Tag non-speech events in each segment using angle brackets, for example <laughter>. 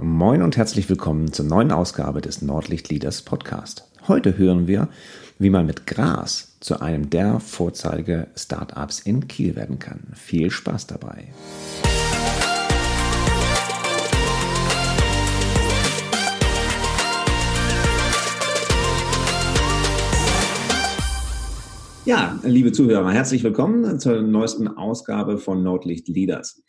Moin und herzlich willkommen zur neuen Ausgabe des Nordlicht Leaders Podcast. Heute hören wir, wie man mit Gras zu einem der Vorzeige-Startups in Kiel werden kann. Viel Spaß dabei! Ja, liebe Zuhörer, herzlich willkommen zur neuesten Ausgabe von Nordlicht Leaders.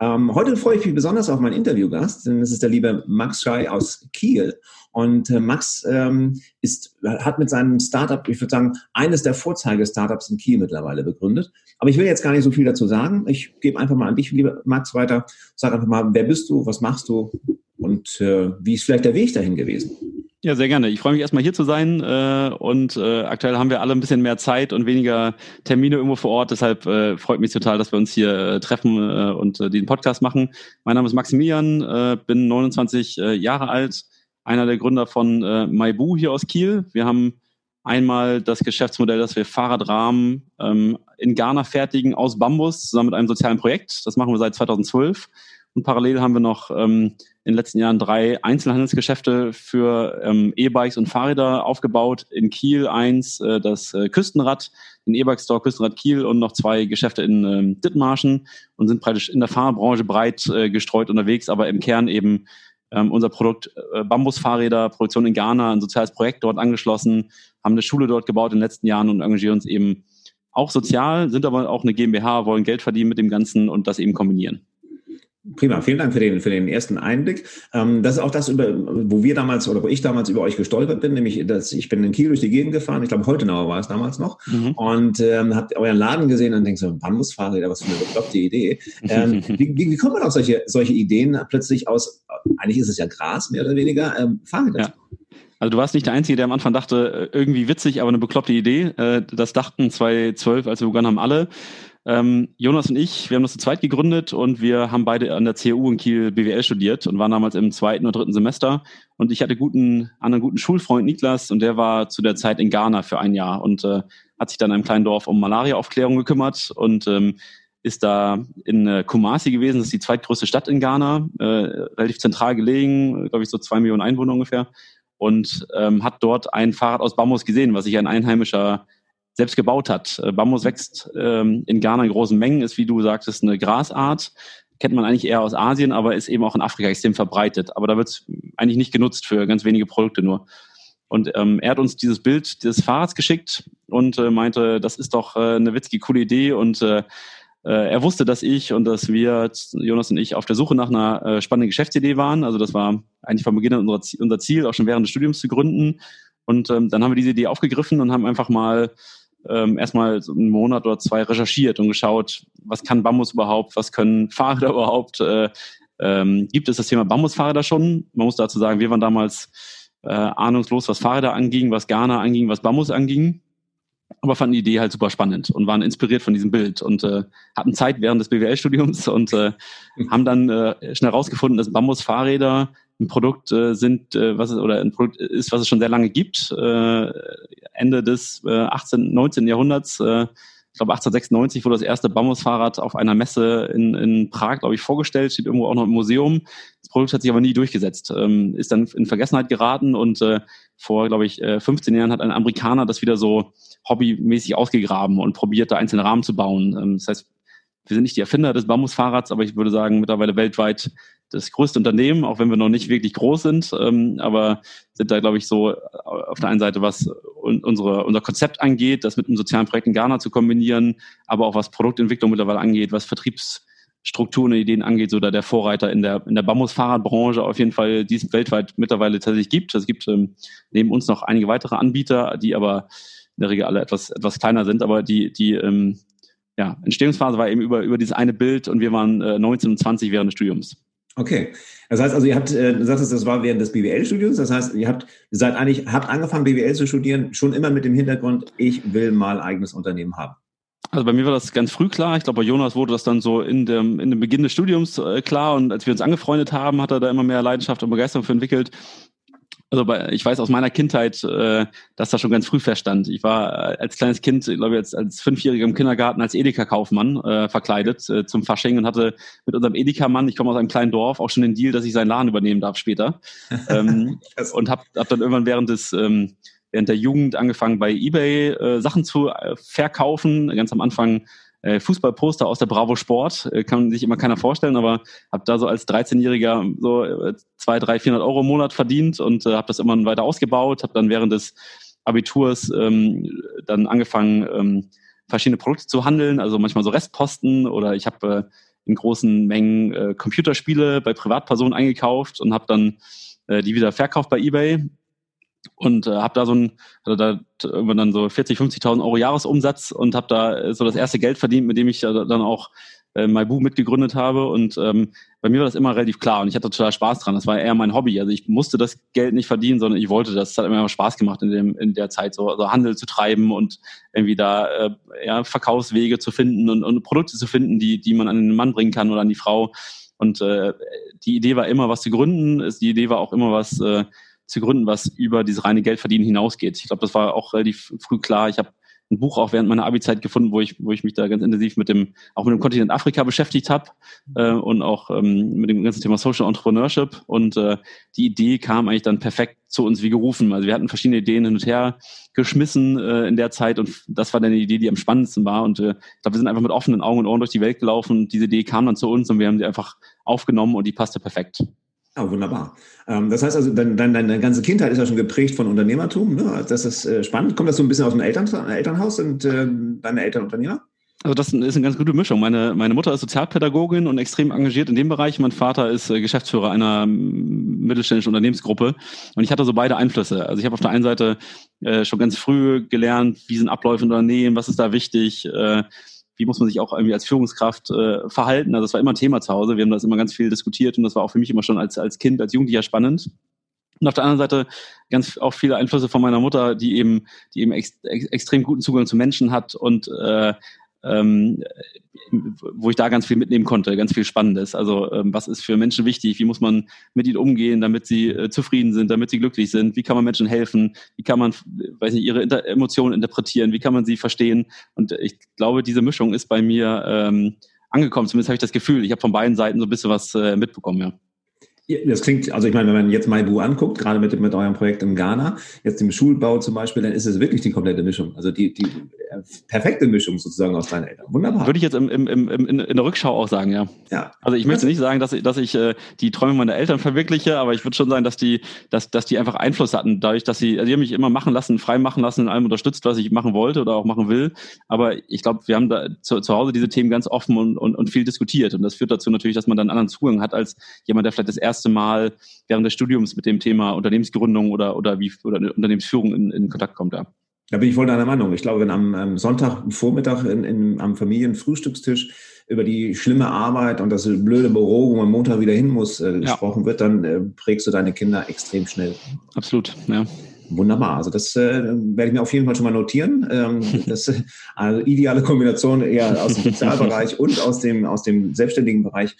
Ähm, heute freue ich mich besonders auf meinen Interviewgast, denn es ist der liebe Max Schei aus Kiel. Und äh, Max ähm, ist, hat mit seinem Startup, ich würde sagen, eines der Vorzeige-Startups in Kiel mittlerweile begründet. Aber ich will jetzt gar nicht so viel dazu sagen. Ich gebe einfach mal an dich, liebe Max, weiter. Sag einfach mal, wer bist du, was machst du und äh, wie ist vielleicht der Weg dahin gewesen? Ja, sehr gerne. Ich freue mich erstmal hier zu sein äh, und äh, aktuell haben wir alle ein bisschen mehr Zeit und weniger Termine irgendwo vor Ort. Deshalb äh, freut mich total, dass wir uns hier äh, treffen äh, und äh, den Podcast machen. Mein Name ist Maximilian, äh, bin 29 äh, Jahre alt, einer der Gründer von äh, Maibu hier aus Kiel. Wir haben einmal das Geschäftsmodell, dass wir Fahrradrahmen ähm, in Ghana fertigen aus Bambus zusammen mit einem sozialen Projekt. Das machen wir seit 2012. Und parallel haben wir noch ähm, in den letzten Jahren drei Einzelhandelsgeschäfte für ähm, E-Bikes und Fahrräder aufgebaut. In Kiel eins, äh, das äh, Küstenrad, den E-Bike Store Küstenrad Kiel und noch zwei Geschäfte in ähm, Dithmarschen und sind praktisch in der Fahrbranche breit äh, gestreut unterwegs, aber im Kern eben ähm, unser Produkt äh, Bambusfahrräder, Produktion in Ghana, ein soziales Projekt dort angeschlossen, haben eine Schule dort gebaut in den letzten Jahren und engagieren uns eben auch sozial, sind aber auch eine GmbH, wollen Geld verdienen mit dem Ganzen und das eben kombinieren. Prima, vielen Dank für den, für den ersten Einblick. Ähm, das ist auch das, über, wo wir damals oder wo ich damals über euch gestolpert bin, nämlich dass ich bin in Kiel durch die Gegend gefahren, ich glaube Heutenauer war es damals noch, mhm. und ähm, habt euren Laden gesehen und denkt so, Bambusfahrräder, was für eine bekloppte Idee. Ähm, <laughs> wie, wie, wie kommt man auf solche, solche Ideen plötzlich aus, eigentlich ist es ja Gras, mehr oder weniger, ähm, Fahrräder ja. Also du warst nicht der Einzige, der am Anfang dachte, äh, irgendwie witzig, aber eine bekloppte Idee. Äh, das dachten 2012, als wir begonnen haben, alle. Ähm, Jonas und ich, wir haben das zu zweit gegründet und wir haben beide an der CU in Kiel BWL studiert und waren damals im zweiten oder dritten Semester. Und ich hatte guten, einen guten Schulfreund Niklas und der war zu der Zeit in Ghana für ein Jahr und äh, hat sich dann in einem kleinen Dorf um Malariaaufklärung gekümmert und ähm, ist da in äh, Kumasi gewesen, das ist die zweitgrößte Stadt in Ghana, äh, relativ zentral gelegen, glaube ich so zwei Millionen Einwohner ungefähr und ähm, hat dort ein Fahrrad aus Bambus gesehen, was sich ein Einheimischer selbst gebaut hat. Äh, Bambus wächst ähm, in Ghana in großen Mengen, ist wie du sagtest eine Grasart. Kennt man eigentlich eher aus Asien, aber ist eben auch in Afrika extrem verbreitet. Aber da wird es eigentlich nicht genutzt für ganz wenige Produkte nur. Und ähm, er hat uns dieses Bild des Fahrrads geschickt und äh, meinte, das ist doch äh, eine witzige, coole Idee. Und äh, äh, er wusste, dass ich und dass wir, Jonas und ich, auf der Suche nach einer äh, spannenden Geschäftsidee waren. Also das war eigentlich von Beginn an unser, Ziel, auch schon während des Studiums zu gründen. Und ähm, dann haben wir diese Idee aufgegriffen und haben einfach mal ähm, erstmal so einen Monat oder zwei recherchiert und geschaut, was kann Bambus überhaupt, was können <laughs> Fahrräder überhaupt, äh, ähm, gibt es das Thema Bambusfahrräder schon? Man muss dazu sagen, wir waren damals äh, ahnungslos, was Fahrräder anging, was Ghana anging, was Bambus anging, aber fanden die Idee halt super spannend und waren inspiriert von diesem Bild und äh, hatten Zeit während des BWL-Studiums und äh, <laughs> haben dann äh, schnell herausgefunden, dass Bambusfahrräder ein Produkt äh, sind, äh, was es oder ein Produkt ist, was es schon sehr lange gibt. Äh, Ende des äh, 18., 19. Jahrhunderts, äh, ich glaube 1896 wurde das erste Bambusfahrrad auf einer Messe in, in Prag, glaube ich, vorgestellt, steht irgendwo auch noch im Museum. Das Produkt hat sich aber nie durchgesetzt, ähm, ist dann in Vergessenheit geraten und äh, vor, glaube ich, äh, 15 Jahren hat ein Amerikaner das wieder so hobbymäßig ausgegraben und probiert, da einzelne Rahmen zu bauen. Ähm, das heißt, wir sind nicht die Erfinder des Bambusfahrrads, aber ich würde sagen, mittlerweile weltweit das größte Unternehmen, auch wenn wir noch nicht wirklich groß sind, ähm, aber sind da, glaube ich, so auf der einen Seite, was unsere, unser Konzept angeht, das mit einem sozialen Projekt in Ghana zu kombinieren, aber auch was Produktentwicklung mittlerweile angeht, was Vertriebsstrukturen und Ideen angeht, so da der Vorreiter in der, in der Bambusfahrradbranche auf jeden Fall, die es weltweit mittlerweile tatsächlich gibt. Es gibt ähm, neben uns noch einige weitere Anbieter, die aber in der Regel alle etwas, etwas kleiner sind, aber die, die ähm, ja, Entstehungsphase war eben über, über dieses eine Bild und wir waren äh, 19 und 20 während des Studiums. Okay. Das heißt also, ihr habt, äh, du sagst, das war während des BWL-Studiums. Das heißt, ihr habt, seid eigentlich, habt angefangen, BWL zu studieren, schon immer mit dem Hintergrund, ich will mal eigenes Unternehmen haben. Also bei mir war das ganz früh klar. Ich glaube, bei Jonas wurde das dann so in dem, in dem Beginn des Studiums äh, klar. Und als wir uns angefreundet haben, hat er da immer mehr Leidenschaft und Begeisterung für entwickelt. Also bei, ich weiß aus meiner Kindheit, äh, dass das schon ganz früh feststand. Ich war äh, als kleines Kind, glaube ich, als, als Fünfjähriger im Kindergarten als Edeka-Kaufmann äh, verkleidet äh, zum Fasching und hatte mit unserem Edeka-Mann, ich komme aus einem kleinen Dorf, auch schon den Deal, dass ich seinen Laden übernehmen darf später. <laughs> ähm, und habe hab dann irgendwann während des ähm, während der Jugend angefangen bei eBay äh, Sachen zu äh, verkaufen. Ganz am Anfang Fußballposter aus der Bravo Sport, äh, kann sich immer keiner vorstellen, aber habe da so als 13-Jähriger so äh, 2, 3, 400 Euro im Monat verdient und äh, habe das immer weiter ausgebaut, habe dann während des Abiturs ähm, dann angefangen, ähm, verschiedene Produkte zu handeln, also manchmal so Restposten oder ich habe äh, in großen Mengen äh, Computerspiele bei Privatpersonen eingekauft und habe dann äh, die wieder verkauft bei eBay und äh, habe da so ein, hatte da irgendwann dann so 40, 50.000 Euro Jahresumsatz und habe da äh, so das erste Geld verdient, mit dem ich äh, dann auch äh, MyBoo mitgegründet habe und ähm, bei mir war das immer relativ klar und ich hatte total Spaß dran. Das war eher mein Hobby. Also ich musste das Geld nicht verdienen, sondern ich wollte das. Es hat immer Spaß gemacht in, dem, in der Zeit, so also Handel zu treiben und irgendwie da äh, ja, Verkaufswege zu finden und, und Produkte zu finden, die, die man an den Mann bringen kann oder an die Frau. Und äh, die Idee war immer, was zu gründen. Die Idee war auch immer, was äh, zu gründen, was über dieses reine Geldverdienen hinausgeht. Ich glaube, das war auch relativ früh klar. Ich habe ein Buch auch während meiner Abi-Zeit gefunden, wo ich, wo ich mich da ganz intensiv mit dem, auch mit dem Kontinent Afrika beschäftigt habe äh, und auch ähm, mit dem ganzen Thema Social Entrepreneurship. Und äh, die Idee kam eigentlich dann perfekt zu uns wie gerufen. Also wir hatten verschiedene Ideen hin und her geschmissen äh, in der Zeit und das war dann die Idee, die am spannendsten war. Und äh, ich glaube, wir sind einfach mit offenen Augen und Ohren durch die Welt gelaufen diese Idee kam dann zu uns und wir haben sie einfach aufgenommen und die passte perfekt. Ja, wunderbar. Ähm, das heißt also, dein, dein, deine ganze Kindheit ist ja schon geprägt von Unternehmertum. Ne? Das ist äh, spannend. Kommt das so ein bisschen aus dem Eltern, Elternhaus? Sind äh, deine Eltern Unternehmer? Also das ist eine ganz gute Mischung. Meine, meine Mutter ist Sozialpädagogin und extrem engagiert in dem Bereich. Mein Vater ist äh, Geschäftsführer einer mittelständischen Unternehmensgruppe. Und ich hatte so beide Einflüsse. Also ich habe auf der einen Seite äh, schon ganz früh gelernt, wie sind Abläufe in Unternehmen, was ist da wichtig, äh, wie muss man sich auch irgendwie als Führungskraft äh, verhalten. Also das war immer ein Thema zu Hause. Wir haben das immer ganz viel diskutiert und das war auch für mich immer schon als, als Kind, als Jugendlicher spannend. Und auf der anderen Seite ganz auch viele Einflüsse von meiner Mutter, die eben, die eben ex, ex, extrem guten Zugang zu Menschen hat und äh, ähm, wo ich da ganz viel mitnehmen konnte, ganz viel Spannendes. Also ähm, was ist für Menschen wichtig? Wie muss man mit ihnen umgehen, damit sie äh, zufrieden sind, damit sie glücklich sind? Wie kann man Menschen helfen? Wie kann man, weiß nicht, ihre Inter Emotionen interpretieren? Wie kann man sie verstehen? Und ich glaube, diese Mischung ist bei mir ähm, angekommen. Zumindest habe ich das Gefühl. Ich habe von beiden Seiten so ein bisschen was äh, mitbekommen, ja. Das klingt, also ich meine, wenn man jetzt Maibu anguckt, gerade mit, mit eurem Projekt in Ghana, jetzt im Schulbau zum Beispiel, dann ist es wirklich die komplette Mischung. Also die, die äh, perfekte Mischung sozusagen aus deinen Eltern. Wunderbar. Würde ich jetzt im, im, im, in, in der Rückschau auch sagen, ja. ja. Also ich möchte nicht sagen, dass ich, dass ich äh, die Träume meiner Eltern verwirkliche, aber ich würde schon sagen, dass die, dass, dass die einfach Einfluss hatten, dadurch, dass sie, also die haben mich immer machen lassen, frei machen lassen, in allem unterstützt, was ich machen wollte oder auch machen will. Aber ich glaube, wir haben da zu, zu Hause diese Themen ganz offen und, und, und viel diskutiert. Und das führt dazu natürlich, dass man dann einen anderen Zugang hat als jemand, der vielleicht das erste Mal während des Studiums mit dem Thema Unternehmensgründung oder, oder wie oder Unternehmensführung in, in Kontakt kommt. Ja. Da bin ich voll deiner Meinung. Ich glaube, wenn am, am Sonntagvormittag in, in, am Familienfrühstückstisch über die schlimme Arbeit und das blöde Büro, wo man Montag wieder hin muss, äh, gesprochen ja. wird, dann äh, prägst du deine Kinder extrem schnell. Absolut, ja. Wunderbar. Also das äh, werde ich mir auf jeden Fall schon mal notieren. Ähm, <laughs> das also ideale Kombination eher aus dem <laughs> Sozialbereich und aus dem aus dem selbstständigen Bereich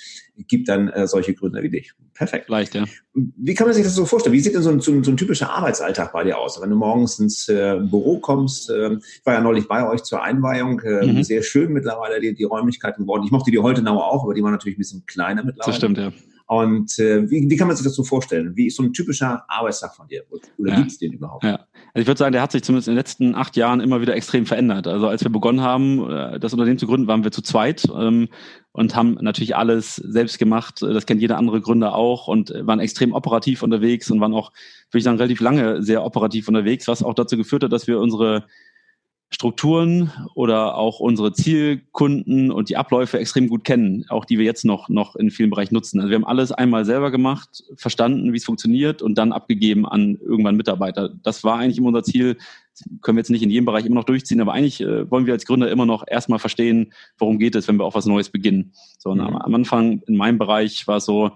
gibt dann äh, solche Gründer wie dich. Perfekt. Leicht, ja. Wie kann man sich das so vorstellen? Wie sieht denn so ein, so ein, so ein typischer Arbeitsalltag bei dir aus? Wenn du morgens ins äh, Büro kommst, äh, ich war ja neulich bei euch zur Einweihung, äh, mhm. sehr schön mittlerweile die, die Räumlichkeiten geworden. Ich mochte die heute Holtenauer auch, aber die waren natürlich ein bisschen kleiner mittlerweile. Das stimmt, ja. Und äh, wie, wie kann man sich das so vorstellen? Wie ist so ein typischer Arbeitstag von dir? Oder ja. gibt es den überhaupt? Ja. Also ich würde sagen, der hat sich zumindest in den letzten acht Jahren immer wieder extrem verändert. Also als wir begonnen haben, äh, das Unternehmen zu gründen, waren wir zu zweit ähm, und haben natürlich alles selbst gemacht. Das kennt jeder andere Gründer auch und waren extrem operativ unterwegs und waren auch, würde ich sagen, relativ lange sehr operativ unterwegs, was auch dazu geführt hat, dass wir unsere Strukturen oder auch unsere Zielkunden und die Abläufe extrem gut kennen, auch die wir jetzt noch, noch in vielen Bereichen nutzen. Also wir haben alles einmal selber gemacht, verstanden, wie es funktioniert und dann abgegeben an irgendwann Mitarbeiter. Das war eigentlich immer unser Ziel. Das können wir jetzt nicht in jedem Bereich immer noch durchziehen, aber eigentlich äh, wollen wir als Gründer immer noch erstmal verstehen, worum geht es, wenn wir auch was Neues beginnen. So, mhm. am Anfang in meinem Bereich war es so,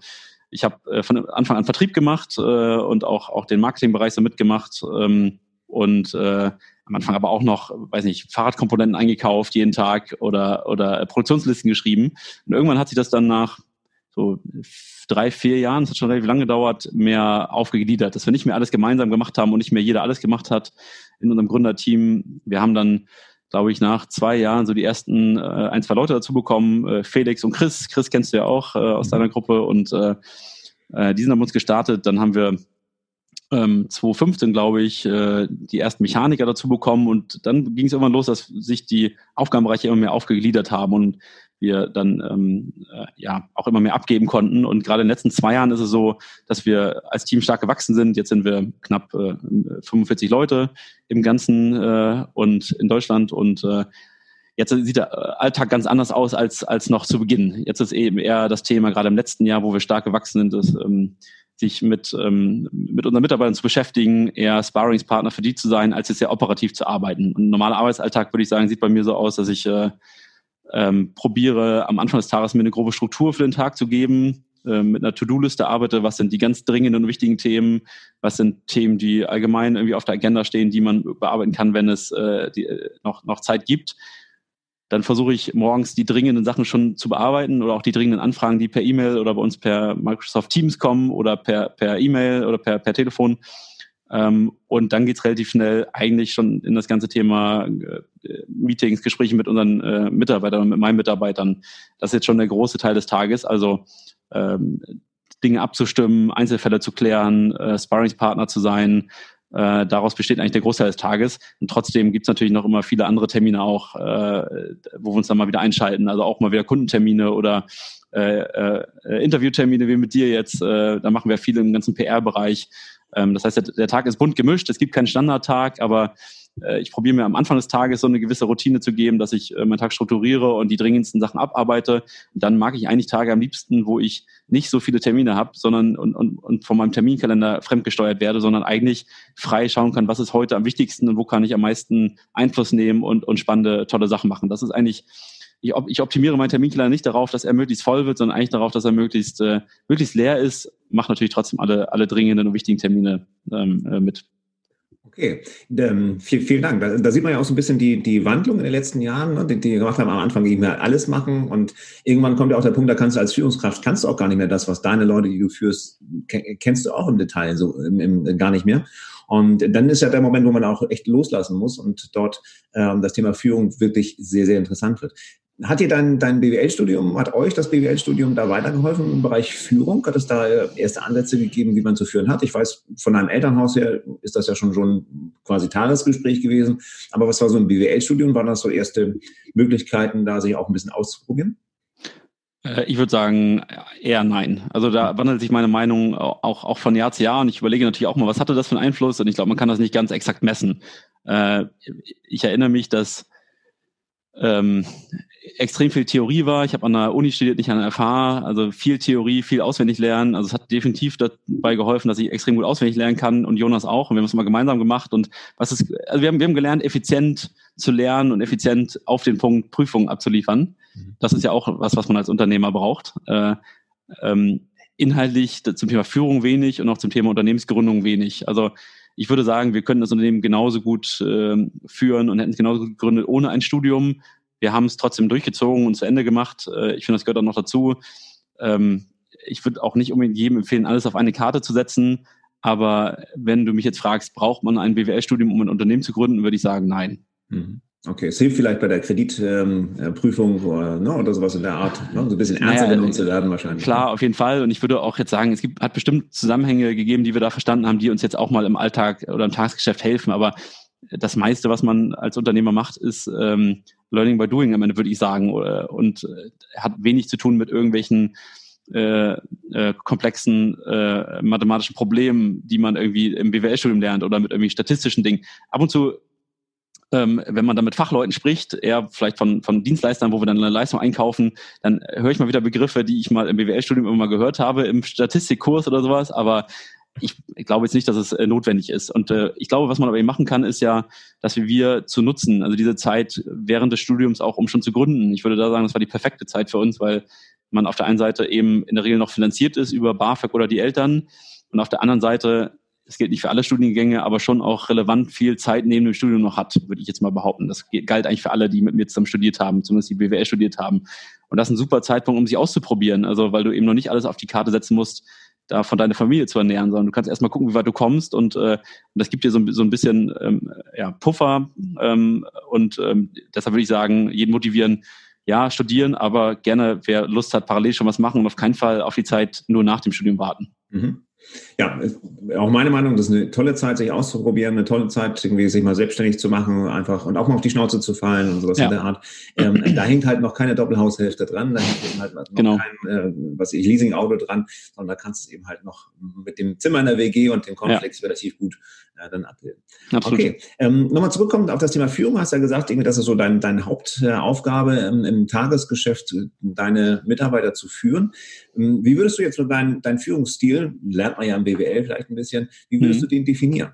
ich habe äh, von Anfang an Vertrieb gemacht äh, und auch, auch den Marketingbereich so mitgemacht ähm, und äh, am Anfang aber auch noch, weiß nicht, Fahrradkomponenten eingekauft jeden Tag oder, oder Produktionslisten geschrieben. Und irgendwann hat sich das dann nach so drei, vier Jahren, es hat schon relativ lange gedauert, mehr aufgegliedert, dass wir nicht mehr alles gemeinsam gemacht haben und nicht mehr jeder alles gemacht hat in unserem Gründerteam. Wir haben dann, glaube ich, nach zwei Jahren so die ersten äh, ein, zwei Leute dazu bekommen, äh, Felix und Chris. Chris kennst du ja auch äh, aus mhm. deiner Gruppe und äh, äh, die sind haben uns gestartet. Dann haben wir ähm, 2015, glaube ich, äh, die ersten Mechaniker dazu bekommen und dann ging es irgendwann los, dass sich die Aufgabenbereiche immer mehr aufgegliedert haben und wir dann ähm, äh, ja auch immer mehr abgeben konnten. Und gerade in den letzten zwei Jahren ist es so, dass wir als Team stark gewachsen sind. Jetzt sind wir knapp äh, 45 Leute im Ganzen äh, und in Deutschland und äh, Jetzt sieht der Alltag ganz anders aus als, als noch zu Beginn. Jetzt ist eben eher das Thema, gerade im letzten Jahr, wo wir stark gewachsen sind, ist, ähm, sich mit, ähm, mit unseren Mitarbeitern zu beschäftigen, eher Sparringspartner für die zu sein, als jetzt sehr operativ zu arbeiten. ein normaler Arbeitsalltag, würde ich sagen, sieht bei mir so aus, dass ich äh, ähm, probiere am Anfang des Tages mir eine grobe Struktur für den Tag zu geben, äh, mit einer To-Do-Liste arbeite, was sind die ganz dringenden und wichtigen Themen, was sind Themen, die allgemein irgendwie auf der Agenda stehen, die man bearbeiten kann, wenn es äh, die, äh, noch, noch Zeit gibt. Dann versuche ich morgens die dringenden Sachen schon zu bearbeiten oder auch die dringenden Anfragen, die per E-Mail oder bei uns per Microsoft Teams kommen oder per, per E-Mail oder per, per Telefon ähm, und dann geht's relativ schnell eigentlich schon in das ganze Thema äh, Meetings, Gespräche mit unseren äh, Mitarbeitern und mit meinen Mitarbeitern. Das ist jetzt schon der große Teil des Tages. Also ähm, Dinge abzustimmen, Einzelfälle zu klären, äh, Sparringspartner zu sein. Äh, daraus besteht eigentlich der Großteil des Tages. Und trotzdem gibt's natürlich noch immer viele andere Termine auch, äh, wo wir uns dann mal wieder einschalten. Also auch mal wieder Kundentermine oder äh, äh, Interviewtermine wie mit dir jetzt. Äh, da machen wir viel im ganzen PR-Bereich. Ähm, das heißt, der, der, Tag ist bunt gemischt. Es gibt keinen Standardtag, aber äh, ich probiere mir am Anfang des Tages so eine gewisse Routine zu geben, dass ich äh, meinen Tag strukturiere und die dringendsten Sachen abarbeite. Und dann mag ich eigentlich Tage am liebsten, wo ich nicht so viele Termine habe, sondern und, und, und von meinem Terminkalender fremdgesteuert werde, sondern eigentlich frei schauen kann, was ist heute am wichtigsten und wo kann ich am meisten Einfluss nehmen und, und spannende, tolle Sachen machen. Das ist eigentlich ich, optimiere meinen Terminkalender nicht darauf, dass er möglichst voll wird, sondern eigentlich darauf, dass er möglichst, äh, möglichst leer ist. Mache natürlich trotzdem alle, alle dringenden und wichtigen Termine ähm, äh, mit. Okay, ähm, viel, vielen Dank. Da, da, sieht man ja auch so ein bisschen die, die Wandlung in den letzten Jahren, ne, die, die gemacht haben. Am Anfang ging wir alles machen und irgendwann kommt ja auch der Punkt, da kannst du als Führungskraft, kannst du auch gar nicht mehr das, was deine Leute, die du führst, kennst du auch im Detail so im, im, gar nicht mehr. Und dann ist ja der Moment, wo man auch echt loslassen muss und dort ähm, das Thema Führung wirklich sehr, sehr interessant wird. Hat dir dein, dein BWL-Studium, hat euch das BWL-Studium da weitergeholfen im Bereich Führung? Hat es da erste Ansätze gegeben, wie man zu führen hat? Ich weiß, von deinem Elternhaus her ist das ja schon schon quasi Tagesgespräch gewesen. Aber was war so ein BWL-Studium? Waren das so erste Möglichkeiten, da sich auch ein bisschen auszuprobieren? Äh, ich würde sagen, eher nein. Also da wandelt sich meine Meinung auch, auch von Jahr zu Jahr und ich überlege natürlich auch mal, was hatte das für einen Einfluss? Und ich glaube, man kann das nicht ganz exakt messen. Äh, ich erinnere mich, dass ähm, extrem viel Theorie war. Ich habe an der Uni studiert, nicht an der FH. Also viel Theorie, viel auswendig lernen. Also es hat definitiv dabei geholfen, dass ich extrem gut auswendig lernen kann und Jonas auch. Und wir haben es mal gemeinsam gemacht. Und was ist, also wir haben, wir haben gelernt, effizient zu lernen und effizient auf den Punkt Prüfungen abzuliefern. Mhm. Das ist ja auch was, was man als Unternehmer braucht. Äh, ähm, inhaltlich zum Thema Führung wenig und auch zum Thema Unternehmensgründung wenig. Also ich würde sagen, wir könnten das Unternehmen genauso gut äh, führen und hätten es genauso gut gegründet ohne ein Studium. Wir haben es trotzdem durchgezogen und zu Ende gemacht. Äh, ich finde, das gehört auch noch dazu. Ähm, ich würde auch nicht unbedingt jedem empfehlen, alles auf eine Karte zu setzen. Aber wenn du mich jetzt fragst, braucht man ein BWL-Studium, um ein Unternehmen zu gründen, würde ich sagen, nein. Mhm. Okay, es hilft vielleicht bei der Kreditprüfung ähm, oder, ne, oder sowas in der Art, ne, so ein bisschen ernster naja, genommen zu werden wahrscheinlich. Klar, auf jeden Fall. Und ich würde auch jetzt sagen, es gibt, hat bestimmt Zusammenhänge gegeben, die wir da verstanden haben, die uns jetzt auch mal im Alltag oder im Tagesgeschäft helfen. Aber das meiste, was man als Unternehmer macht, ist ähm, Learning by Doing am Ende, würde ich sagen. Und äh, hat wenig zu tun mit irgendwelchen äh, äh, komplexen äh, mathematischen Problemen, die man irgendwie im BWL-Studium lernt oder mit irgendwie statistischen Dingen. Ab und zu ähm, wenn man da mit Fachleuten spricht, eher vielleicht von, von Dienstleistern, wo wir dann eine Leistung einkaufen, dann höre ich mal wieder Begriffe, die ich mal im BWL-Studium immer mal gehört habe, im Statistikkurs oder sowas, aber ich, ich glaube jetzt nicht, dass es äh, notwendig ist. Und äh, ich glaube, was man aber eben machen kann, ist ja, dass wir, wir zu nutzen, also diese Zeit während des Studiums auch, um schon zu gründen. Ich würde da sagen, das war die perfekte Zeit für uns, weil man auf der einen Seite eben in der Regel noch finanziert ist über BAföG oder die Eltern und auf der anderen Seite das gilt nicht für alle Studiengänge, aber schon auch relevant viel Zeit neben dem Studium noch hat, würde ich jetzt mal behaupten. Das galt eigentlich für alle, die mit mir zusammen studiert haben, zumindest die BWL studiert haben. Und das ist ein super Zeitpunkt, um sich auszuprobieren. Also weil du eben noch nicht alles auf die Karte setzen musst, da von deiner Familie zu ernähren, sondern du kannst erstmal gucken, wie weit du kommst und, äh, und das gibt dir so, so ein bisschen ähm, ja, Puffer ähm, und ähm, deshalb würde ich sagen, jeden motivieren, ja, studieren, aber gerne, wer Lust hat, parallel schon was machen und auf keinen Fall auf die Zeit nur nach dem Studium warten. Mhm. Ja, auch meine Meinung, das ist eine tolle Zeit, sich auszuprobieren, eine tolle Zeit, irgendwie sich mal selbstständig zu machen, einfach und auch mal auf die Schnauze zu fallen und sowas ja. in der Art. Ähm, da hängt halt noch keine Doppelhaushälfte dran, da hängt eben halt noch genau. kein, äh, was ich, Leasing-Auto dran, sondern da kannst du es eben halt noch mit dem Zimmer in der WG und dem Konflex ja. relativ gut äh, dann abbilden. Absolut. Okay, ähm, nochmal zurückkommend auf das Thema Führung, hast ja gesagt, irgendwie, das ist so dein, deine Hauptaufgabe im, im Tagesgeschäft, deine Mitarbeiter zu führen. Ähm, wie würdest du jetzt so deinen dein Führungsstil, lernt man ja im BWL vielleicht ein bisschen, wie würdest mhm. du den definieren?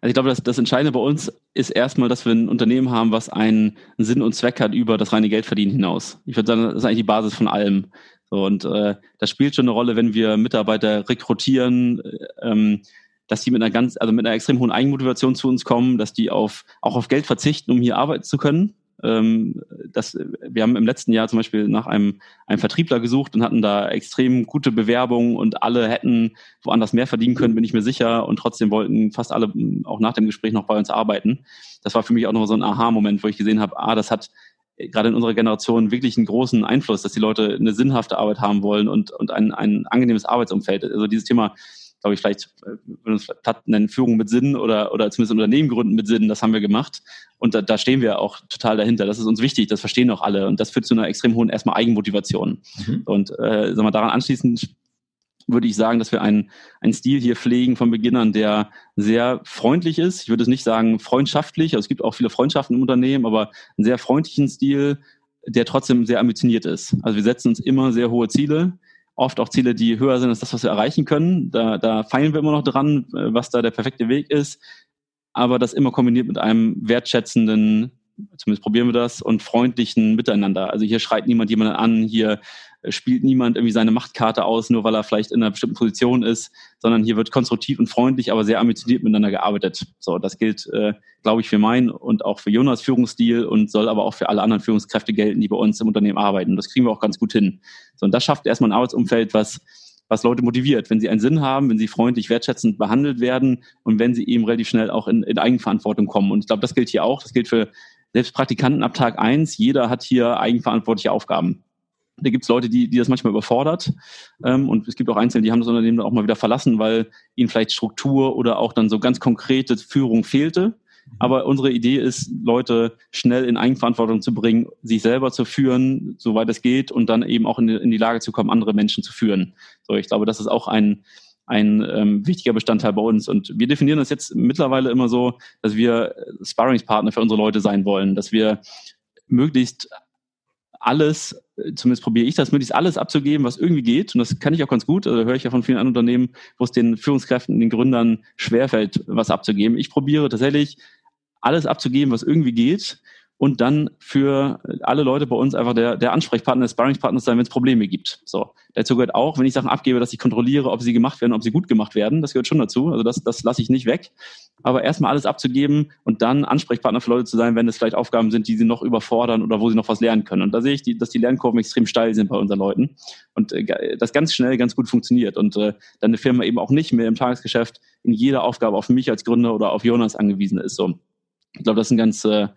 Also ich glaube, das, das Entscheidende bei uns ist erstmal, dass wir ein Unternehmen haben, was einen Sinn und Zweck hat über das reine Geldverdienen hinaus. Ich würde sagen, das ist eigentlich die Basis von allem. So, und äh, das spielt schon eine Rolle, wenn wir Mitarbeiter rekrutieren, äh, ähm, dass die mit einer ganz, also mit einer extrem hohen Eigenmotivation zu uns kommen, dass die auf, auch auf Geld verzichten, um hier arbeiten zu können. Ähm, das, wir haben im letzten Jahr zum Beispiel nach einem, einem Vertriebler gesucht und hatten da extrem gute Bewerbungen und alle hätten woanders mehr verdienen können, bin ich mir sicher. Und trotzdem wollten fast alle auch nach dem Gespräch noch bei uns arbeiten. Das war für mich auch noch so ein Aha-Moment, wo ich gesehen habe, ah, das hat gerade in unserer Generation wirklich einen großen Einfluss, dass die Leute eine sinnhafte Arbeit haben wollen und, und ein, ein angenehmes Arbeitsumfeld. Also dieses Thema glaube ich, vielleicht, äh, wenn uns platt nennen, Führung mit Sinn oder, oder zumindest Unternehmen gründen mit Sinn, das haben wir gemacht. Und da, da stehen wir auch total dahinter. Das ist uns wichtig, das verstehen auch alle. Und das führt zu einer extrem hohen erstmal Eigenmotivation. Mhm. Und äh, sagen wir, daran anschließend würde ich sagen, dass wir einen, einen Stil hier pflegen von Beginn an, der sehr freundlich ist. Ich würde es nicht sagen freundschaftlich, also es gibt auch viele Freundschaften im Unternehmen, aber einen sehr freundlichen Stil, der trotzdem sehr ambitioniert ist. Also wir setzen uns immer sehr hohe Ziele oft auch Ziele, die höher sind als das, was wir erreichen können. Da, da feilen wir immer noch dran, äh, was da der perfekte Weg ist. Aber das immer kombiniert mit einem wertschätzenden, zumindest probieren wir das, und freundlichen Miteinander. Also hier schreit niemand jemanden an, hier spielt niemand irgendwie seine Machtkarte aus, nur weil er vielleicht in einer bestimmten Position ist, sondern hier wird konstruktiv und freundlich, aber sehr ambitioniert miteinander gearbeitet. So, das gilt, äh, glaube ich, für mein und auch für Jonas Führungsstil und soll aber auch für alle anderen Führungskräfte gelten, die bei uns im Unternehmen arbeiten. Das kriegen wir auch ganz gut hin. So, und das schafft erstmal ein Arbeitsumfeld, was was Leute motiviert, wenn sie einen Sinn haben, wenn sie freundlich, wertschätzend behandelt werden und wenn sie eben relativ schnell auch in, in Eigenverantwortung kommen. Und ich glaube, das gilt hier auch. Das gilt für selbst Praktikanten ab Tag eins. Jeder hat hier eigenverantwortliche Aufgaben. Da gibt es Leute, die, die das manchmal überfordert. Ähm, und es gibt auch Einzelne, die haben das Unternehmen dann auch mal wieder verlassen, weil ihnen vielleicht Struktur oder auch dann so ganz konkrete Führung fehlte. Aber unsere Idee ist, Leute schnell in Eigenverantwortung zu bringen, sich selber zu führen, soweit es geht, und dann eben auch in die, in die Lage zu kommen, andere Menschen zu führen. So, ich glaube, das ist auch ein, ein ähm, wichtiger Bestandteil bei uns. Und wir definieren das jetzt mittlerweile immer so, dass wir Sparringspartner für unsere Leute sein wollen, dass wir möglichst alles, zumindest probiere ich das, möglichst alles abzugeben, was irgendwie geht. Und das kann ich auch ganz gut. Also höre ich ja von vielen anderen Unternehmen, wo es den Führungskräften, den Gründern schwerfällt, was abzugeben. Ich probiere tatsächlich alles abzugeben, was irgendwie geht und dann für alle Leute bei uns einfach der, der Ansprechpartner, der Sparringspartner sein, wenn es Probleme gibt. So. Dazu gehört auch, wenn ich Sachen abgebe, dass ich kontrolliere, ob sie gemacht werden, ob sie gut gemacht werden. Das gehört schon dazu. Also das, das lasse ich nicht weg. Aber erstmal alles abzugeben und dann Ansprechpartner für Leute zu sein, wenn es vielleicht Aufgaben sind, die sie noch überfordern oder wo sie noch was lernen können. Und da sehe ich, die, dass die Lernkurven extrem steil sind bei unseren Leuten und äh, das ganz schnell ganz gut funktioniert und äh, dann eine Firma eben auch nicht mehr im Tagesgeschäft in jeder Aufgabe auf mich als Gründer oder auf Jonas angewiesen ist. So. Ich glaube, das ist ein ganz, äh,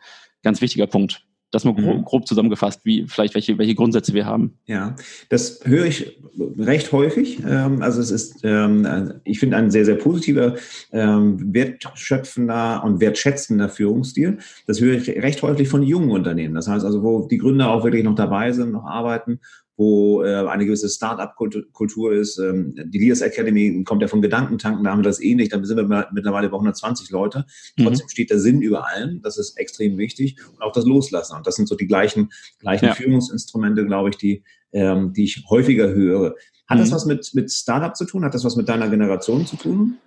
ganz wichtiger Punkt. Das mal grob, mhm. grob zusammengefasst, wie vielleicht welche, welche Grundsätze wir haben. Ja, das höre ich recht häufig. Ähm, also es ist, ähm, ich finde, ein sehr, sehr positiver, ähm, wertschöpfender und wertschätzender Führungsstil. Das höre ich recht häufig von jungen Unternehmen. Das heißt also, wo die Gründer auch wirklich noch dabei sind, noch arbeiten wo äh, eine gewisse Start-up-Kultur ist. Ähm, die Leaders Academy kommt ja von Gedankentanken, da haben wir das ähnlich. Da sind wir mittlerweile bei 120 Leute. Mhm. Trotzdem steht der Sinn über allem. Das ist extrem wichtig. Und auch das Loslassen. Und das sind so die gleichen, gleichen ja. Führungsinstrumente, glaube ich, die, ähm, die ich häufiger höre. Hat mhm. das was mit, mit Startup zu tun? Hat das was mit deiner Generation zu tun?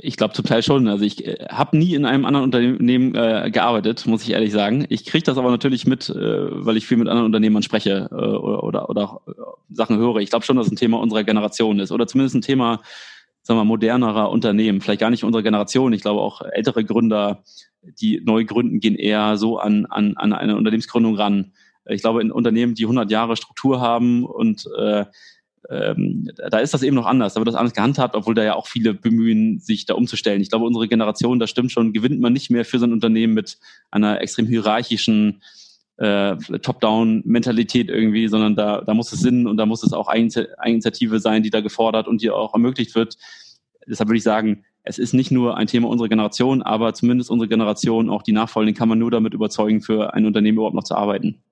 Ich glaube zum Teil schon. Also ich äh, habe nie in einem anderen Unternehmen äh, gearbeitet, muss ich ehrlich sagen. Ich kriege das aber natürlich mit, äh, weil ich viel mit anderen Unternehmern spreche äh, oder, oder, oder äh, Sachen höre. Ich glaube schon, dass es ein Thema unserer Generation ist oder zumindest ein Thema, sagen wir, modernerer Unternehmen. Vielleicht gar nicht unserer Generation. Ich glaube auch ältere Gründer, die neu gründen, gehen eher so an, an, an eine Unternehmensgründung ran Ich glaube, in Unternehmen, die 100 Jahre Struktur haben und äh, ähm, da ist das eben noch anders. Da wird das anders gehandhabt, obwohl da ja auch viele bemühen, sich da umzustellen. Ich glaube, unsere Generation, das stimmt schon, gewinnt man nicht mehr für so ein Unternehmen mit einer extrem hierarchischen äh, Top-Down-Mentalität irgendwie, sondern da, da muss es Sinn und da muss es auch Eigeninitiative sein, die da gefordert und die auch ermöglicht wird. Deshalb würde ich sagen, es ist nicht nur ein Thema unserer Generation, aber zumindest unsere Generation, auch die Nachfolgenden, kann man nur damit überzeugen, für ein Unternehmen überhaupt noch zu arbeiten.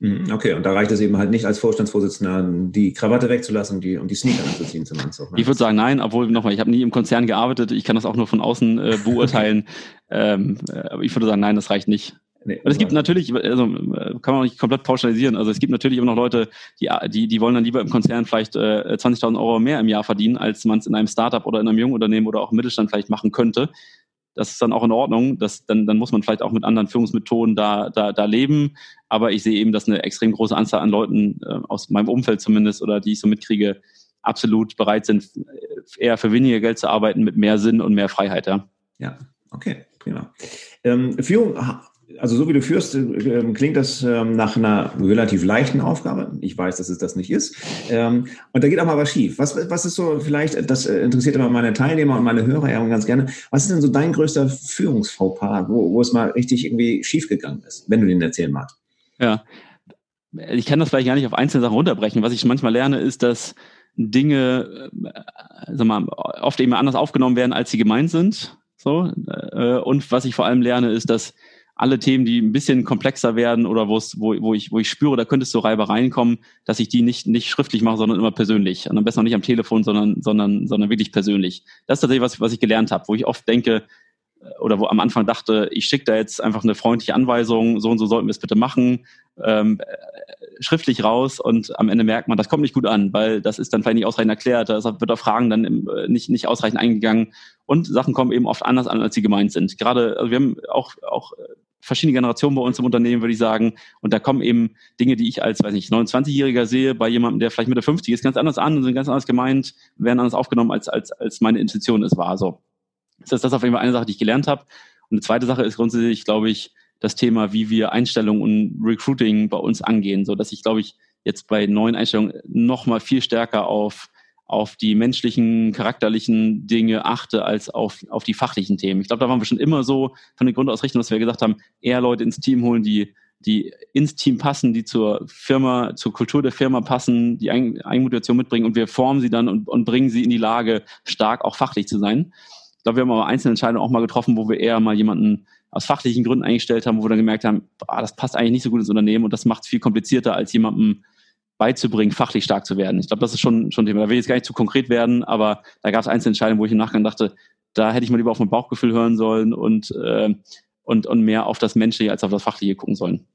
Mhm, okay, und da reicht es eben halt nicht als Vorstandsvorsitzender, die Krawatte wegzulassen und die, und die Sneaker anzuziehen zum Anzug. Ne? Ich würde sagen, nein, obwohl nochmal, ich habe nie im Konzern gearbeitet, ich kann das auch nur von außen äh, <laughs> beurteilen. ähm, äh, aber ich würde sagen, nein, das reicht nicht. Nee, und es gibt natürlich, also kann man auch nicht komplett pauschalisieren. Also es gibt natürlich immer noch Leute, die, die, die wollen dann lieber im Konzern vielleicht äh, 20.000 Euro mehr im Jahr verdienen, als man es in einem Startup oder in einem jungen Unternehmen oder auch im Mittelstand vielleicht machen könnte das ist dann auch in Ordnung. Das, dann, dann muss man vielleicht auch mit anderen Führungsmethoden da, da, da leben. Aber ich sehe eben, dass eine extrem große Anzahl an Leuten äh, aus meinem Umfeld zumindest oder die ich so mitkriege, absolut bereit sind, eher für weniger Geld zu arbeiten mit mehr Sinn und mehr Freiheit. Ja, ja okay, prima. Ähm, Führung also so wie du führst, äh, klingt das ähm, nach einer relativ leichten Aufgabe. Ich weiß, dass es das nicht ist. Ähm, und da geht auch mal was schief. Was, was ist so vielleicht, das äh, interessiert immer meine Teilnehmer und meine Hörer ja ganz gerne, was ist denn so dein größter Führungsfauxpas, wo, wo es mal richtig irgendwie schief gegangen ist, wenn du den erzählen magst? Ja, ich kann das vielleicht gar nicht auf einzelne Sachen runterbrechen. Was ich manchmal lerne, ist, dass Dinge äh, sag mal, oft eben anders aufgenommen werden, als sie gemeint sind. So, äh, und was ich vor allem lerne, ist, dass alle Themen, die ein bisschen komplexer werden oder wo wo, ich, wo ich spüre, da könnte es so Reibereien kommen, dass ich die nicht, nicht schriftlich mache, sondern immer persönlich. Und am besten auch nicht am Telefon, sondern, sondern, sondern wirklich persönlich. Das ist tatsächlich was, was ich gelernt habe, wo ich oft denke, äh, oder wo am Anfang dachte, ich schicke da jetzt einfach eine freundliche Anweisung, so und so sollten wir es bitte machen, ähm, äh, schriftlich raus und am Ende merkt man, das kommt nicht gut an, weil das ist dann vielleicht nicht ausreichend erklärt, da wird auf Fragen dann äh, nicht, nicht ausreichend eingegangen und Sachen kommen eben oft anders an, als sie gemeint sind. Gerade, also wir haben auch, auch verschiedene Generationen bei uns im Unternehmen, würde ich sagen. Und da kommen eben Dinge, die ich als, weiß nicht, 29-Jähriger sehe, bei jemandem, der vielleicht Mitte 50 ist, ganz anders an und sind ganz anders gemeint, werden anders aufgenommen, als, als, als meine Intention es war. So. Das ist das auf jeden Fall eine Sache, die ich gelernt habe. Und eine zweite Sache ist grundsätzlich, glaube ich, das Thema, wie wir Einstellungen und Recruiting bei uns angehen, so dass ich, glaube ich, jetzt bei neuen Einstellungen noch mal viel stärker auf auf die menschlichen, charakterlichen Dinge achte als auf, auf die fachlichen Themen. Ich glaube, da waren wir schon immer so von der Grundausrichtung, dass wir gesagt haben, eher Leute ins Team holen, die die ins Team passen, die zur Firma, zur Kultur der Firma passen, die Eigenmotivation mitbringen und wir formen sie dann und, und bringen sie in die Lage, stark auch fachlich zu sein. Ich glaube, wir haben aber einzelne Entscheidungen auch mal getroffen, wo wir eher mal jemanden aus fachlichen Gründen eingestellt haben, wo wir dann gemerkt haben, ah, das passt eigentlich nicht so gut ins Unternehmen und das macht es viel komplizierter, als jemandem beizubringen, fachlich stark zu werden. Ich glaube, das ist schon schon Thema. Da will ich jetzt gar nicht zu konkret werden, aber da gab es einzelne Entscheidungen, wo ich im Nachgang dachte, da hätte ich mal lieber auf mein Bauchgefühl hören sollen und, äh, und, und mehr auf das Menschliche als auf das Fachliche gucken sollen.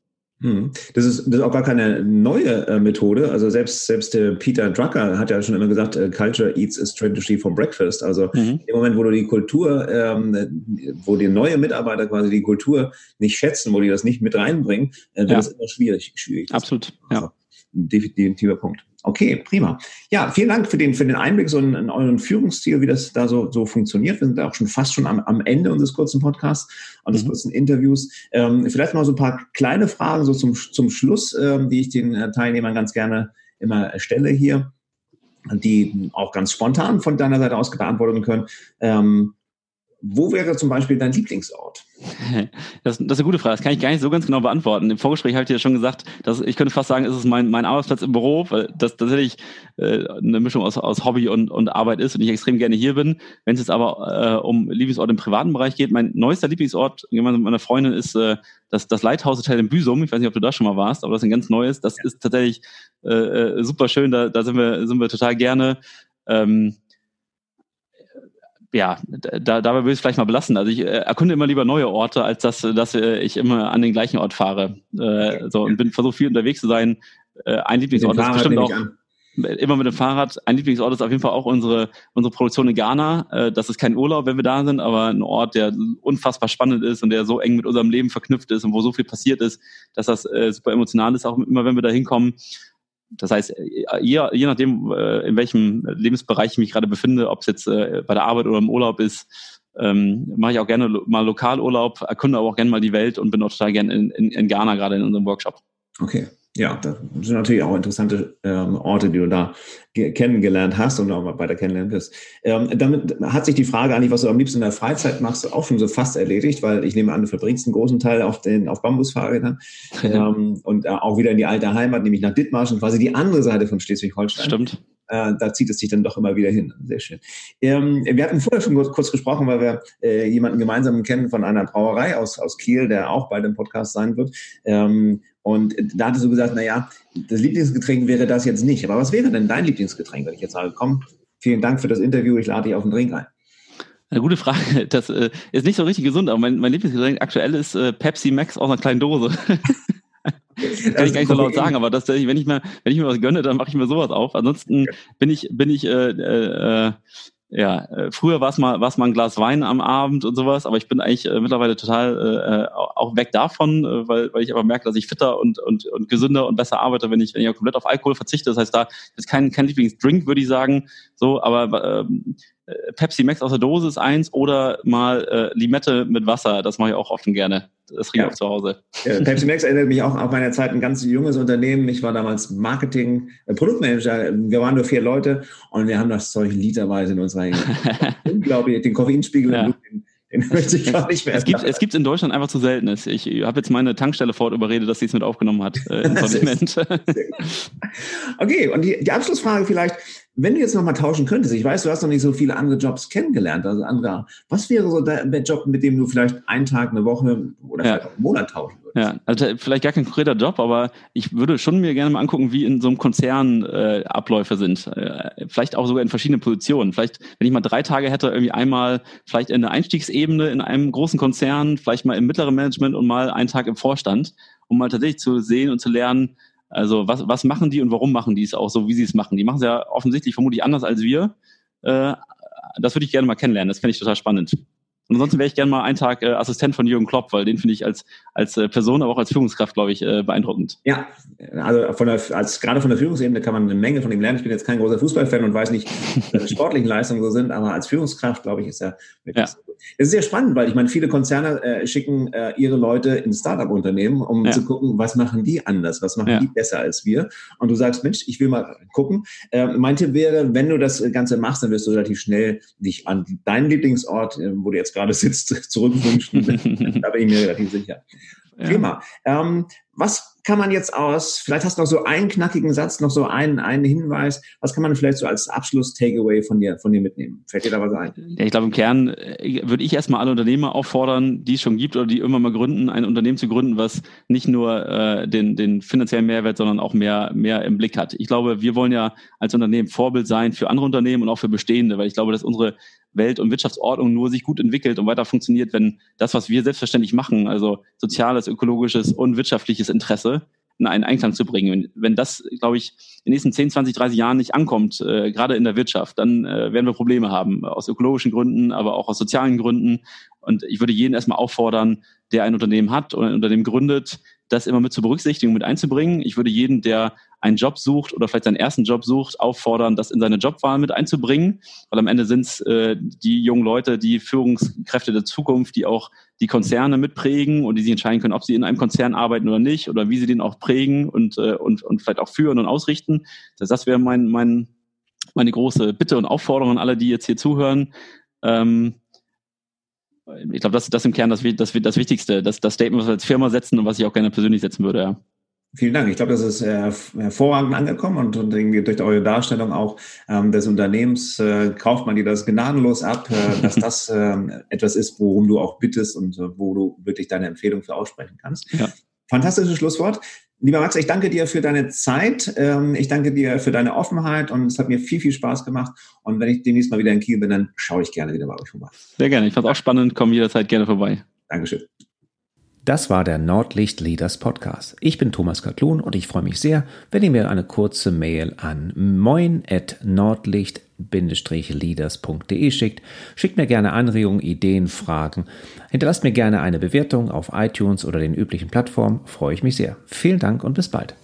Hm. Das ist, das ist auch gar keine neue äh, Methode. Also selbst, selbst äh, Peter Drucker hat ja schon immer gesagt, äh, Culture eats a strategy for breakfast. Also mhm. im Moment, wo du die Kultur, ähm, wo die neue Mitarbeiter quasi die Kultur nicht schätzen, wo die das nicht mit reinbringen, äh, wird es immer schwierig. schwierig Absolut, ja. Also, ein definitiver Punkt. Okay, prima. Ja, vielen Dank für den, für den Einblick so in, in euren Führungsstil, wie das da so, so funktioniert. Wir sind auch schon fast schon am, am Ende unseres kurzen Podcasts und des mhm. kurzen Interviews. Ähm, vielleicht mal so ein paar kleine Fragen so zum, zum Schluss, ähm, die ich den äh, Teilnehmern ganz gerne immer stelle hier, die auch ganz spontan von deiner Seite aus beantworten können. Ähm, wo wäre zum Beispiel dein Lieblingsort? Das, das, ist eine gute Frage. Das kann ich gar nicht so ganz genau beantworten. Im Vorgespräch habe ich dir schon gesagt, dass ich könnte fast sagen, ist es mein, mein Arbeitsplatz im Büro, weil das tatsächlich äh, eine Mischung aus, aus Hobby und, und Arbeit ist und ich extrem gerne hier bin. Wenn es jetzt aber äh, um Lieblingsort im privaten Bereich geht, mein neuester Lieblingsort gemeinsam mit meiner Freundin ist äh, das, das Lighthouse Hotel in Büsum. Ich weiß nicht, ob du da schon mal warst, aber das ist ein ganz neues. Das ja. ist tatsächlich äh, äh super schön. Da, da sind wir, sind wir total gerne. Ähm, ja, da, dabei würde ich es vielleicht mal belassen. Also ich äh, erkunde immer lieber neue Orte, als dass, dass äh, ich immer an den gleichen Ort fahre. Äh, so und bin versuche viel unterwegs zu sein. Äh, ein Lieblingsort ist bestimmt auch immer mit dem Fahrrad. Ein Lieblingsort ist auf jeden Fall auch unsere unsere Produktion in Ghana. Äh, das ist kein Urlaub, wenn wir da sind, aber ein Ort, der unfassbar spannend ist und der so eng mit unserem Leben verknüpft ist und wo so viel passiert ist, dass das äh, super emotional ist, auch immer wenn wir da hinkommen das heißt, je, je nachdem, äh, in welchem Lebensbereich ich mich gerade befinde, ob es jetzt äh, bei der Arbeit oder im Urlaub ist, ähm, mache ich auch gerne mal Lokalurlaub, erkunde aber auch gerne mal die Welt und bin auch total gerne in, in, in Ghana gerade in unserem Workshop. Okay. Ja, das sind natürlich auch interessante ähm, Orte, die du da kennengelernt hast und auch mal weiter kennenlernen wirst. Ähm, damit hat sich die Frage eigentlich, was du am liebsten in der Freizeit machst, auch schon so fast erledigt, weil ich nehme an, du verbringst einen großen Teil auf den auf Bambusfahrrädern <laughs> ähm, und äh, auch wieder in die alte Heimat, nämlich nach Dithmarschen, quasi die andere Seite von Schleswig-Holstein. Stimmt. Äh, da zieht es sich dann doch immer wieder hin. Sehr schön. Ähm, wir hatten vorher schon kurz, kurz gesprochen, weil wir äh, jemanden gemeinsam kennen von einer Brauerei aus, aus Kiel, der auch bei dem Podcast sein wird. Ähm, und da hattest du gesagt, naja, das Lieblingsgetränk wäre das jetzt nicht. Aber was wäre denn dein Lieblingsgetränk, wenn ich jetzt sage, komm, vielen Dank für das Interview, ich lade dich auf einen Drink ein? Eine gute Frage. <laughs> Das äh, ist nicht so richtig gesund, aber mein, mein Lieblingsgetränk aktuell ist äh, Pepsi Max aus einer kleinen Dose. <laughs> kann ich gar nicht so laut sagen, aber das, wenn ich mir, wenn ich mir was gönne, dann mache ich mir sowas auf. Ansonsten bin ich, bin ich äh, äh, ja, äh, früher war es mal, war es mal ein Glas Wein am Abend und sowas, aber ich bin eigentlich äh, mittlerweile total äh, auch weg davon, äh, weil, weil ich aber merke, dass ich fitter und, und, und gesünder und besser arbeite, wenn ich, wenn ich auch komplett auf Alkohol verzichte. Das heißt, da ist kein, kein Lieblingsdrink, würde ich sagen, so, aber ähm, äh, Pepsi Max aus der Dose ist eins oder mal äh, Limette mit Wasser, das mache ich auch oft und gerne. Das kriege ich ja. auch zu Hause. Ja, Pepsi Max erinnert mich auch auf meine Zeit ein ganz junges Unternehmen. Ich war damals Marketing, äh, Produktmanager. Wir waren nur vier Leute und wir haben das Zeug literweise in unserer <laughs> unglaublich den Koffeinspiegel ja. im den möchte ich gar nicht mehr. Es gibt es gibt in Deutschland einfach zu selten. Ich habe jetzt meine Tankstelle fort überredet, dass sie es mit aufgenommen hat äh, ins <laughs> Sortiment. okay, und die, die Abschlussfrage vielleicht, wenn du jetzt nochmal tauschen könntest, ich weiß, du hast noch nicht so viele andere Jobs kennengelernt, also andere, was wäre so der, Job, mit dem du vielleicht einen Tag, eine Woche oder ja. einen Monat tauschen würdest? Ja, also vielleicht gar kein konkreter Job, aber ich würde schon mir gerne mal angucken, wie in so einem Konzern äh, Abläufe sind. Äh, vielleicht auch sogar in verschiedenen Positionen. Vielleicht, wenn ich mal drei Tage hätte, irgendwie einmal vielleicht in der Einstiegsebene in einem großen Konzern, vielleicht mal im mittleren Management und mal einen Tag im Vorstand, um mal tatsächlich zu sehen und zu lernen, also was, was machen die und warum machen die es auch so, wie sie es machen? Die machen es ja offensichtlich vermutlich anders als wir. Äh, das würde ich gerne mal kennenlernen. Das fände ich total spannend. Und ansonsten wäre ich gerne mal einen Tag äh, Assistent von Jürgen Klopp, weil den finde ich als, als äh, Person, aber auch als Führungskraft, glaube ich, äh, beeindruckend. Ja, also von der, als, gerade von der Führungsebene kann man eine Menge von ihm lernen. Ich bin jetzt kein großer Fußballfan und weiß nicht, was die sportlichen Leistungen so sind, aber als Führungskraft, glaube ich, ist er wirklich ja. gut. Es ist sehr spannend, weil ich meine, viele Konzerne äh, schicken äh, ihre Leute in Startup-Unternehmen, um ja. zu gucken, was machen die anders, was machen ja. die besser als wir. Und du sagst, Mensch, ich will mal gucken. Äh, mein Tipp wäre, wenn du das Ganze machst, dann wirst du relativ schnell dich an deinen Lieblingsort, äh, wo du jetzt gerade sitzt, <laughs> zurückwünschen. <laughs> da bin ich mir relativ sicher. Ja. Prima. Ähm, was kann man jetzt aus, vielleicht hast du noch so einen knackigen Satz, noch so einen, einen Hinweis, was kann man vielleicht so als Abschluss-Takeaway von dir, von dir mitnehmen? Fällt dir da was ein? Ja, ich glaube, im Kern äh, würde ich erstmal alle Unternehmer auffordern, die es schon gibt oder die immer mal gründen, ein Unternehmen zu gründen, was nicht nur äh, den, den finanziellen Mehrwert, sondern auch mehr, mehr im Blick hat. Ich glaube, wir wollen ja als Unternehmen Vorbild sein für andere Unternehmen und auch für bestehende, weil ich glaube, dass unsere Welt- und Wirtschaftsordnung nur sich gut entwickelt und weiter funktioniert, wenn das, was wir selbstverständlich machen, also soziales, ökologisches und wirtschaftliches Interesse, in einen Einklang zu bringen. Wenn das, glaube ich, in den nächsten 10, 20, 30 Jahren nicht ankommt, äh, gerade in der Wirtschaft, dann äh, werden wir Probleme haben, aus ökologischen Gründen, aber auch aus sozialen Gründen. Und ich würde jeden erstmal auffordern, der ein Unternehmen hat oder ein Unternehmen gründet, das immer mit zur Berücksichtigung mit einzubringen. Ich würde jeden, der einen Job sucht oder vielleicht seinen ersten Job sucht, auffordern, das in seine Jobwahl mit einzubringen, weil am Ende sind es äh, die jungen Leute, die Führungskräfte der Zukunft, die auch die Konzerne mitprägen und die sich entscheiden können, ob sie in einem Konzern arbeiten oder nicht oder wie sie den auch prägen und, äh, und, und vielleicht auch führen und ausrichten. Das, das wäre mein, mein, meine große Bitte und Aufforderung an alle, die jetzt hier zuhören. Ähm, ich glaube, das, das im Kern das, das, das Wichtigste, das, das Statement, was wir als Firma setzen und was ich auch gerne persönlich setzen würde. Ja. Vielen Dank. Ich glaube, das ist äh, hervorragend angekommen und, und durch eure Darstellung auch ähm, des Unternehmens äh, kauft man dir das gnadenlos ab, äh, dass das <laughs> äh, etwas ist, worum du auch bittest und äh, wo du wirklich deine Empfehlung für aussprechen kannst. Ja. Fantastisches Schlusswort. Lieber Max, ich danke dir für deine Zeit. Ähm, ich danke dir für deine Offenheit und es hat mir viel, viel Spaß gemacht. Und wenn ich demnächst mal wieder in Kiel bin, dann schaue ich gerne wieder bei euch vorbei. Sehr gerne. Ich fand es auch spannend. Komm jederzeit gerne vorbei. Dankeschön. Das war der Nordlicht Leaders Podcast. Ich bin Thomas Katlun und ich freue mich sehr, wenn ihr mir eine kurze Mail an moin@nordlicht-leaders.de schickt. Schickt mir gerne Anregungen, Ideen, Fragen. Hinterlasst mir gerne eine Bewertung auf iTunes oder den üblichen Plattformen. Freue ich mich sehr. Vielen Dank und bis bald.